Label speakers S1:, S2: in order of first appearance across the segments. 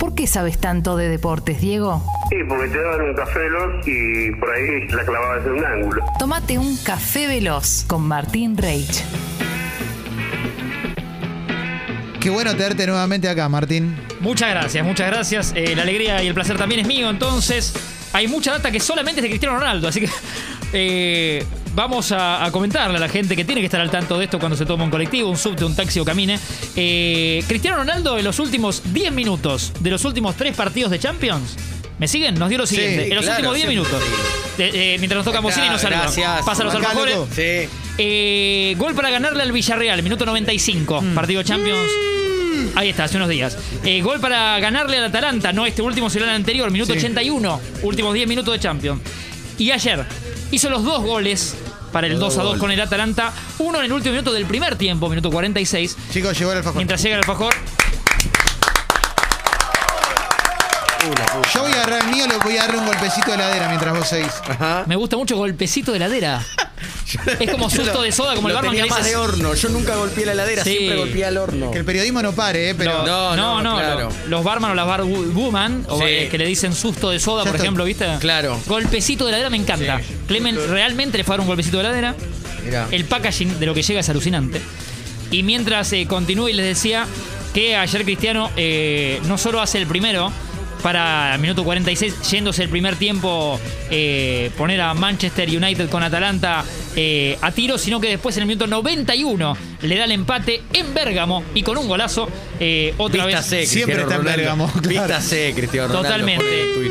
S1: ¿Por qué sabes tanto de deportes, Diego?
S2: Sí, porque te daban un café veloz y por ahí la clavabas en un ángulo.
S1: Tómate un café veloz con Martín Reich.
S3: Qué bueno tenerte nuevamente acá, Martín.
S4: Muchas gracias, muchas gracias. Eh, la alegría y el placer también es mío, entonces. Hay mucha data que solamente es de Cristiano Ronaldo, así que eh, vamos a, a comentarle a la gente que tiene que estar al tanto de esto cuando se toma un colectivo, un subte, un taxi o camine. Eh, Cristiano Ronaldo en los últimos 10 minutos de los últimos 3 partidos de Champions. ¿Me siguen? Nos dio lo siguiente. en los
S5: claro,
S4: últimos 10
S5: sí.
S4: minutos. De- eh, mientras nos toca
S5: Acá,
S4: Mosini nos saluda.
S5: gracias.
S4: Pasa los alfajores.
S5: Sí.
S4: Eh, gol para ganarle al Villarreal, minuto 95, partido Champions. Ahí está, hace unos días. Eh, gol para ganarle al Atalanta, no este último, sino el anterior, minuto
S3: Sí.
S4: 81, últimos 10 minutos de Champions. Y ayer hizo los dos goles para el 2 a 2 con el Atalanta, uno en el último minuto del primer tiempo, minuto 46,
S3: Chicos, llegó el alfajor.
S4: mientras llega el alfajor.
S3: Yo voy a agarrar el mío, le voy a darle un golpecito de heladera mientras vos seguís.
S5: Ajá.
S4: Me gusta mucho golpecito de heladera. Es como susto
S5: lo-
S4: de soda, como el barman que
S5: más de horno. Yo nunca golpeé la heladera,
S4: Sí.
S5: siempre golpeé al horno.
S3: Que el periodismo no pare, ¿eh? Pero.
S4: No, no,
S5: No, no,
S4: no,
S5: claro.
S4: lo- los barman o las bar woman, o,
S5: Sí.
S4: eh, que le dicen susto de soda,
S3: Ya
S4: por
S3: estoy.
S4: ejemplo, ¿viste?
S5: Claro.
S4: Golpecito de heladera me encanta.
S5: Sí.
S4: Clemen realmente le fue a dar un golpecito de heladera.
S5: Mirá.
S4: El packaging de lo que llega es alucinante. Y mientras eh, continúo y les decía que ayer Cristiano eh, no solo hace el primero para el minuto 46, yéndose el primer tiempo, eh, poner a Manchester United con Atalanta eh, a tiro, sino que después en el minuto 91 le da el empate en Bérgamo y con un golazo eh, otra vez.
S3: Siempre está en. Bérgamo, claro.
S5: Cristiano Ronaldo.
S4: Totalmente.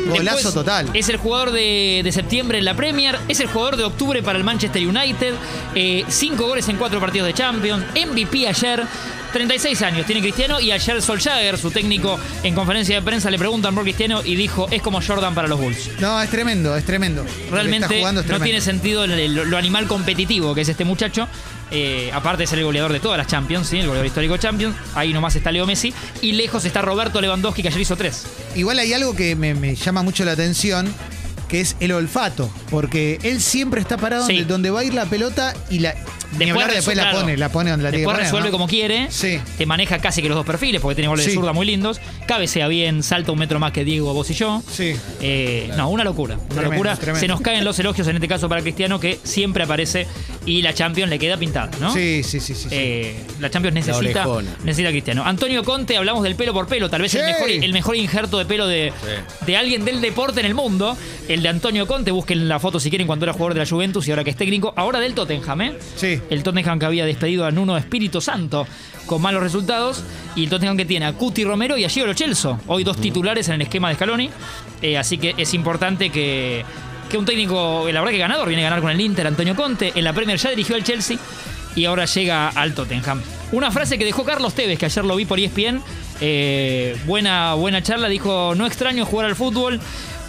S3: Golazo
S4: Después,
S3: total.
S4: Es el jugador de, de septiembre en la Premier, es el jugador de octubre para el Manchester United, eh, cinco goles en cuatro partidos de Champions, MVP ayer. 36 años tiene Cristiano y ayer Solskjaer, su técnico, en conferencia de prensa le preguntan por Cristiano y dijo es como Jordan para los Bulls.
S3: No, es tremendo, es tremendo. Está
S4: Realmente
S3: jugando es
S4: no tiene sentido lo animal competitivo que es este muchacho. Eh, aparte de ser el goleador de todas las Champions, ¿sí? el goleador histórico Champions. Ahí nomás está Leo Messi. Y lejos está Roberto Lewandowski, que ayer hizo tres.
S3: Igual hay algo que me, me llama mucho la atención, que es el olfato. Porque él siempre está parado
S4: Sí.
S3: donde, donde va a ir la pelota y la. Hablar,
S4: resu-
S3: después la
S4: claro.
S3: pone, la pone donde la tiene que
S4: Después
S3: poner,
S4: resuelve
S3: ¿no?
S4: como quiere.
S3: Sí.
S4: Te maneja casi que los dos perfiles, porque tiene goles de
S3: Sí.
S4: zurda muy lindos. Cabecea bien, salta un metro más que Diego, vos y yo.
S3: Sí.
S4: Eh, no, una locura. Una
S3: Tremendo,
S4: locura.
S3: tremendo.
S4: Se nos caen los elogios en este caso para Cristiano, que siempre aparece y la Champions le queda pintada, ¿no?
S3: Sí, sí, sí, sí. sí.
S4: Eh, la Champions necesita,
S5: orejona.
S4: necesita a Cristiano. Antonio Conte, hablamos del pelo por pelo, tal vez el, mejor, el mejor injerto de pelo de, de alguien del deporte en el mundo. El de Antonio Conte, busquen la foto si quieren cuando era jugador de la Juventus y ahora que es técnico. Ahora del Tottenham, ¿eh?
S3: Sí.
S4: El Tottenham que había despedido a Nuno Espíritu Santo con malos resultados. Y el Tottenham que tiene a Cuti Romero y a Gio Lo Celso. Hoy dos titulares en el esquema de Scaloni. Eh, así que es importante que, que un técnico, la verdad que ganador, viene a ganar con el Inter, Antonio Conte. En la Premier ya dirigió al Chelsea y ahora llega al Tottenham. Una frase que dejó Carlos Tevez, que ayer lo vi por ESPN. eh, buena, buena charla. Dijo: No extraño jugar al fútbol.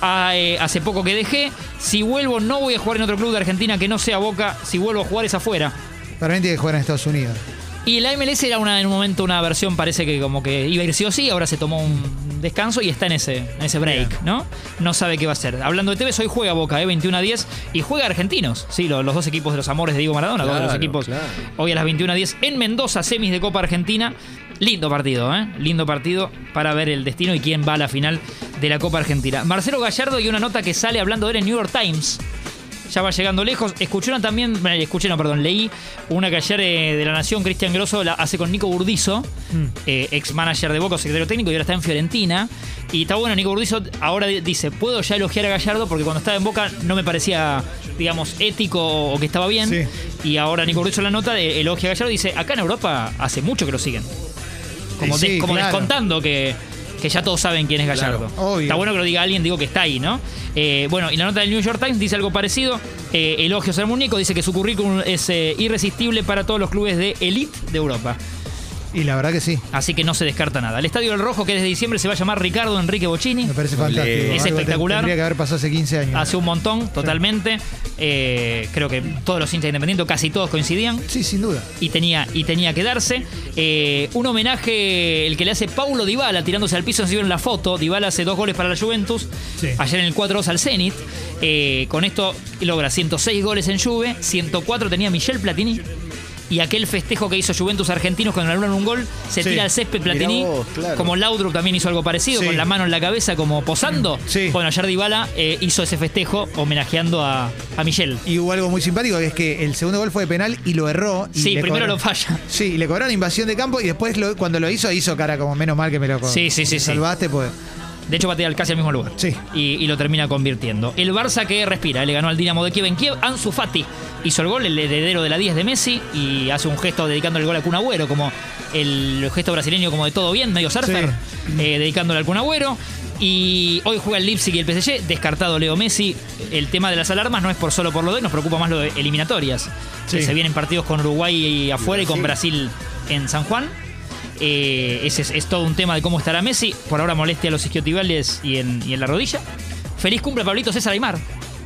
S4: Ah, eh, hace poco que dejé. Si vuelvo, no voy a jugar en otro club de Argentina que no sea Boca. Si vuelvo a jugar es afuera.
S3: Para mí tiene que jugar en Estados Unidos.
S4: Y la MLS era una, en un momento una versión, parece que como que iba a ir sí o sí, ahora se tomó un descanso y está en ese, en ese break, ¿no? No sabe qué va a hacer. Hablando de Tevez, hoy juega Boca, ¿eh? 21 a 10, y juega Argentinos, sí, lo- los, dos equipos de los amores de Diego Maradona, dos de los equipos
S5: claro.
S4: hoy a las 21 a 10 en Mendoza, semis de Copa Argentina. Lindo partido, ¿eh? Lindo partido para ver el destino y quién va a la final de la Copa Argentina. Marcelo Gallardo y una nota que sale hablando de él en New York Times ya va llegando lejos. Escucharon también, eh, escuché, no, perdón, leí una que ayer eh, de la Nación, Cristian Grosso, la hace con Nico Burdizo, eh, ex manager de Boca, secretario técnico, y ahora está en Fiorentina. Y está bueno, Nico Burdizo ahora di- dice, puedo ya elogiar a Gallardo porque cuando estaba en Boca no me parecía, digamos, ético o que estaba bien.
S3: Sí.
S4: Y ahora Nico Burdizo la nota de elogia a Gallardo y dice, acá en Europa hace mucho que lo siguen. Como,
S3: Y sí,
S4: des- como
S3: claro.
S4: descontando que, que ya todos saben quién es Gallardo.
S5: Claro.
S4: Está bueno que lo diga alguien, digo que está ahí, ¿no? Eh, bueno, y la nota del New York Times dice algo parecido. Eh, elogios al muñeco, dice que su currículum es eh, irresistible para todos los clubes de elite de Europa.
S3: Y la verdad que sí.
S4: Así que no se descarta nada. El Estadio del Rojo, que desde diciembre se va a llamar Ricardo Enrique Bocini.
S3: Me parece fantástico.
S5: Es
S3: Algo
S4: espectacular.
S3: Tendría que haber pasado hace 15 años.
S4: Hace un montón, totalmente. Eh, creo que todos los hinchas independientes, casi todos coincidían.
S3: Sí, sin duda.
S4: y tenía, y tenía que darse. Eh, un homenaje, el que le hace Paulo Dybala tirándose al piso, se vieron la foto. Dybala hace dos goles para la Juventus,
S3: Sí.
S4: ayer en el 4-2 al Zenit. Eh, con esto logra 106 goles en Juve, 104 tenía Michel Platini y aquel festejo que hizo Juventus Argentinos cuando anularon un gol, se
S3: Sí.
S4: tira al césped Platini,
S5: vos, claro.
S4: como Laudrup también hizo algo parecido,
S3: Sí.
S4: con la mano en la cabeza como posando.
S3: Sí.
S4: Bueno, ayer Dybala eh, hizo ese festejo homenajeando a, a Michel.
S3: Y hubo algo muy simpático, que es que el segundo gol fue de penal y lo erró. y
S4: Sí, primero
S3: cobró-
S4: lo falla.
S3: Sí, le cobraron invasión de campo y después lo- cuando lo hizo, hizo cara como menos mal que me lo
S4: Sí, sí, sí,
S3: me
S4: sí.
S3: salvaste, pues.
S4: De hecho, patea casi al mismo lugar.
S3: Sí.
S4: Y, y lo termina convirtiendo. El Barça que respira, le ganó al Dinamo de Kiev en Kiev. Ansu Fati hizo el gol, el heredero de la 10 de Messi, y hace un gesto dedicando el gol a Kun Agüero, como el gesto brasileño como de todo bien, medio surfer, eh, dedicándole al Kun Agüero. Y hoy juega el Leipzig y el PSG, descartado Leo Messi. El tema de las alarmas no es por solo por lo de hoy, nos preocupa más lo de eliminatorias.
S3: Sí.
S4: Que se vienen partidos con Uruguay y afuera y con Brasil en San Juan. Eh, ese es, es todo un tema de cómo estará Messi. Por ahora molestia a los isquiotibiales y en, y en la rodilla. Feliz cumple Pablito César Aymar.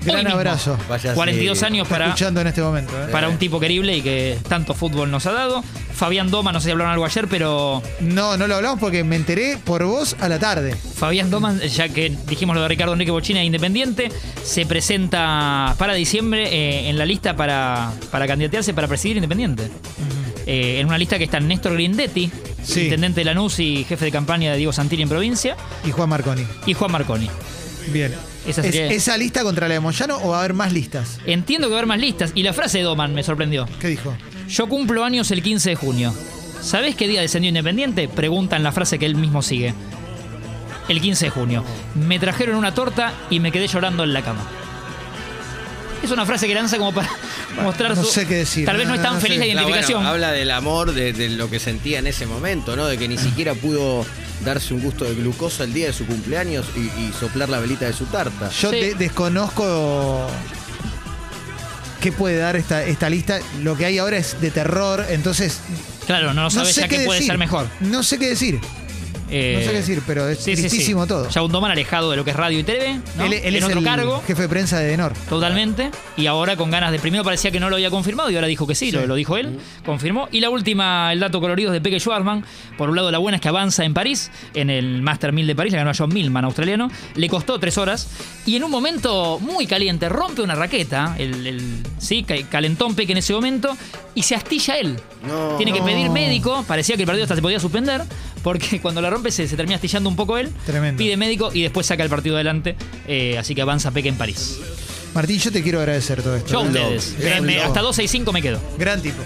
S3: Gran abrazo.
S5: Vaya
S4: 42
S5: sí.
S4: años para,
S3: escuchando en este momento. ¿eh?
S4: para un tipo querible y que tanto fútbol nos ha dado. Fabián Doma, no sé si hablaron algo ayer, pero
S3: No, no lo hablamos porque me enteré por vos a la tarde.
S4: Fabián Doma, ya que dijimos lo de Ricardo Enrique Bochina de Independiente, se presenta para diciembre eh, en la lista para, para candidatearse para presidir Independiente. Eh, en una lista que están Néstor Grindetti,
S3: Sí.
S4: intendente de Lanús y jefe de campaña de Diego Santilli en provincia,
S3: Y Juan Marconi.
S4: y Juan Marconi.
S3: Bien.
S4: Esa
S3: ¿Es-
S4: sería-
S3: ¿Esa lista contra la de Moyano o va a haber más listas?
S4: Entiendo que va a haber más listas. Y la frase de Doman me sorprendió.
S3: ¿Qué dijo?
S4: Yo cumplo años el 15 de junio. ¿Sabés qué día descendió Independiente? Pregunta en la frase que él mismo sigue. El 15 de junio. Me trajeron una torta y me quedé llorando en la cama. Es una frase que lanza como para mostrar
S3: no
S4: su.
S3: sé qué decir.
S4: Tal vez no es tan
S3: no
S4: feliz
S3: sé.
S4: la
S5: Claro,
S4: identificación.
S5: bueno, habla del amor, de, de lo que sentía en ese momento, ¿no? De que ni siquiera pudo darse un gusto de glucosa el día de su cumpleaños y, y soplar la velita de su tarta.
S3: Yo
S4: Sí.
S3: de- desconozco qué puede dar esta, esta lista. Lo que hay ahora es de terror, entonces
S4: claro, no,
S3: no
S4: sabes
S3: sé
S4: ya
S3: qué
S4: qué puede
S3: decir.
S4: ser mejor.
S3: No sé qué decir.
S4: Eh,
S3: No sé qué decir, pero es
S4: sí, sí, sí.
S3: tristísimo todo.
S4: Ya un Doman alejado de lo que es radio y TV, ¿no?
S3: Él, él
S4: en
S3: es
S4: otro
S3: el
S4: cargo.
S3: jefe de prensa de Denor.
S4: Totalmente. Y ahora con ganas de. Primero parecía que no lo había confirmado y ahora dijo que sí, Lo, lo dijo él. Confirmó. Y la última, el dato colorido es de Peque Schwarzman. Por un lado, la buena es que avanza en París, en el Master 1000 de París, le ganó a John Millman, australiano. Le costó tres horas. Y en un momento muy caliente, rompe una raqueta. El, el- sí, ca- calentón Peque en ese momento. Y se astilla él.
S5: No.
S4: Tiene que
S3: No.
S4: pedir médico. Parecía que el partido hasta se podía suspender. Porque cuando la rompe se, se termina astillando un poco él.
S3: Tremendo.
S4: Pide médico y después saca el partido adelante. Eh, así que avanza Peque en París.
S3: Martín, yo te quiero agradecer todo esto.
S4: Yo a
S3: ¿eh?
S4: ustedes. Me- me- hasta 265 me quedo.
S3: Gran tipo.